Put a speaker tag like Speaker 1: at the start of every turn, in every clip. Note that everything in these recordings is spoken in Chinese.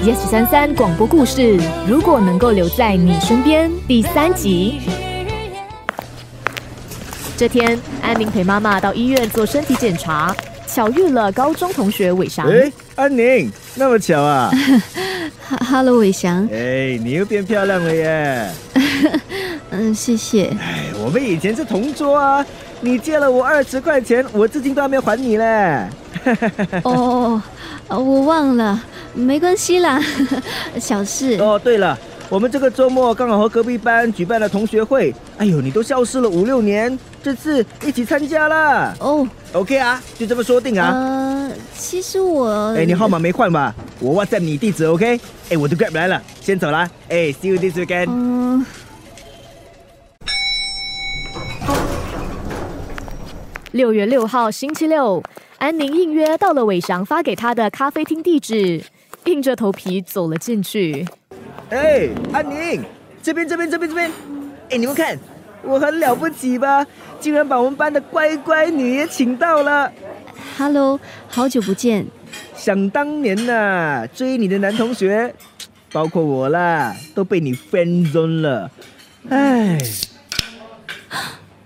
Speaker 1: Yes 三三广播故事，如果能够留在你身边，第三集。这天，安宁陪妈妈到医院做身体检查，巧遇了高中同学伟翔。
Speaker 2: 哎，安宁，那么巧啊！
Speaker 3: 哈，Hello，伟翔。
Speaker 2: 哎，你又变漂亮了耶！
Speaker 3: 嗯，谢谢。
Speaker 2: 哎，我们以前是同桌啊，你借了我二十块钱，我至今都还没还你嘞。
Speaker 3: 哦，我忘了，没关系啦，小事。
Speaker 2: 哦，对了。我们这个周末刚好和隔壁班举办了同学会，哎呦，你都消失了五六年，这次一起参加了哦。OK 啊，就这么说定啊。
Speaker 3: 呃，其实我……
Speaker 2: 哎，你号码没换吧？我 WhatsApp 你地址 OK？哎，我都 Grab 来了，先走啦。哎，See you this weekend。嗯。
Speaker 1: 六月六号星期六，安宁应约到了伟翔发给他的咖啡厅地址，硬着头皮走了进去。
Speaker 2: 哎，安宁，这边这边这边这边，哎，你们看，我很了不起吧？竟然把我们班的乖乖女也请到了。
Speaker 3: Hello，好久不见。
Speaker 2: 想当年呐，追你的男同学，包括我啦，都被你分 e 了。哎，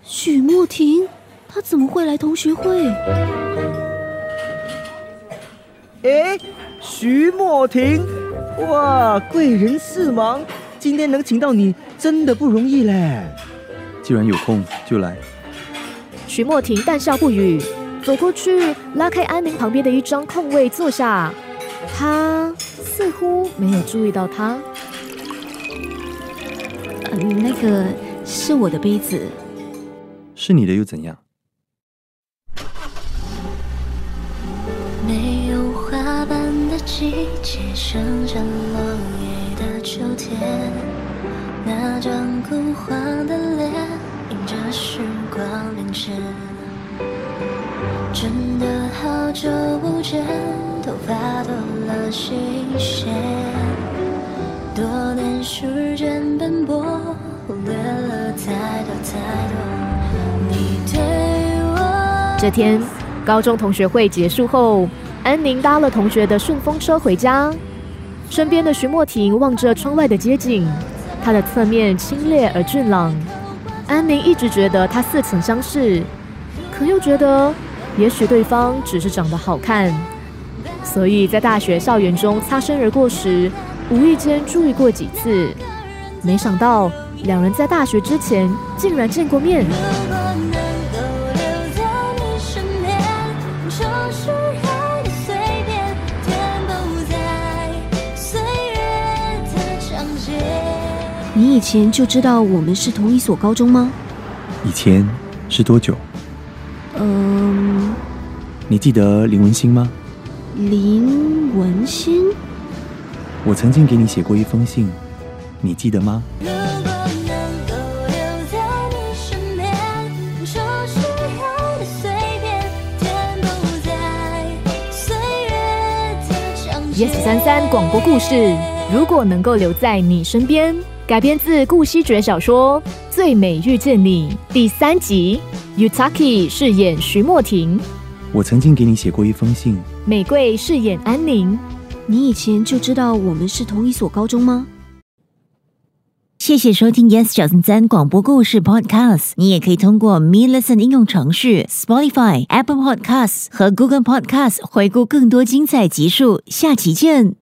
Speaker 3: 许墨婷，她怎么会来同学会？
Speaker 2: 哎，徐莫婷。哇，贵人四忙，今天能请到你真的不容易嘞。
Speaker 4: 既然有空就来。
Speaker 1: 徐莫婷淡笑不语，走过去拉开安宁旁边的一张空位坐下。他似乎没有注意到他。
Speaker 3: 嗯，那个是我的杯子。
Speaker 4: 是你的又怎样？季节剩下落叶的秋天，那张枯黄的脸，迎着时光流逝。真的好久不见，头发多了新鲜。多年时间奔波，忽略了太多太多。你对我。
Speaker 1: 这天，高中同学会结束后。安宁搭了同学的顺风车回家，身边的徐莫婷望着窗外的街景，她的侧面清冽而俊朗。安宁一直觉得他似曾相识，可又觉得也许对方只是长得好看，所以在大学校园中擦身而过时，无意间注意过几次。没想到两人在大学之前竟然见过面。
Speaker 3: 你以前就知道我们是同一所高中吗？
Speaker 4: 以前是多久？嗯，你记得林文馨吗？
Speaker 3: 林文馨，
Speaker 4: 我曾经给你写过一封信，你记得吗
Speaker 1: ？Yes 三三广播故事，如果能够留在你身边。改编自顾惜爵小说《最美遇见你》第三集，Utaki 饰演徐莫婷。
Speaker 4: 我曾经给你写过一封信。
Speaker 1: 美桂饰演安宁。
Speaker 3: 你以前就知道我们是同一所高中吗？
Speaker 5: 谢谢收听 Yes 小森森广播故事 Podcast。你也可以通过 Me Listen 应用程序、Spotify、Apple Podcasts 和 Google Podcasts 回顾更多精彩集数。下期见。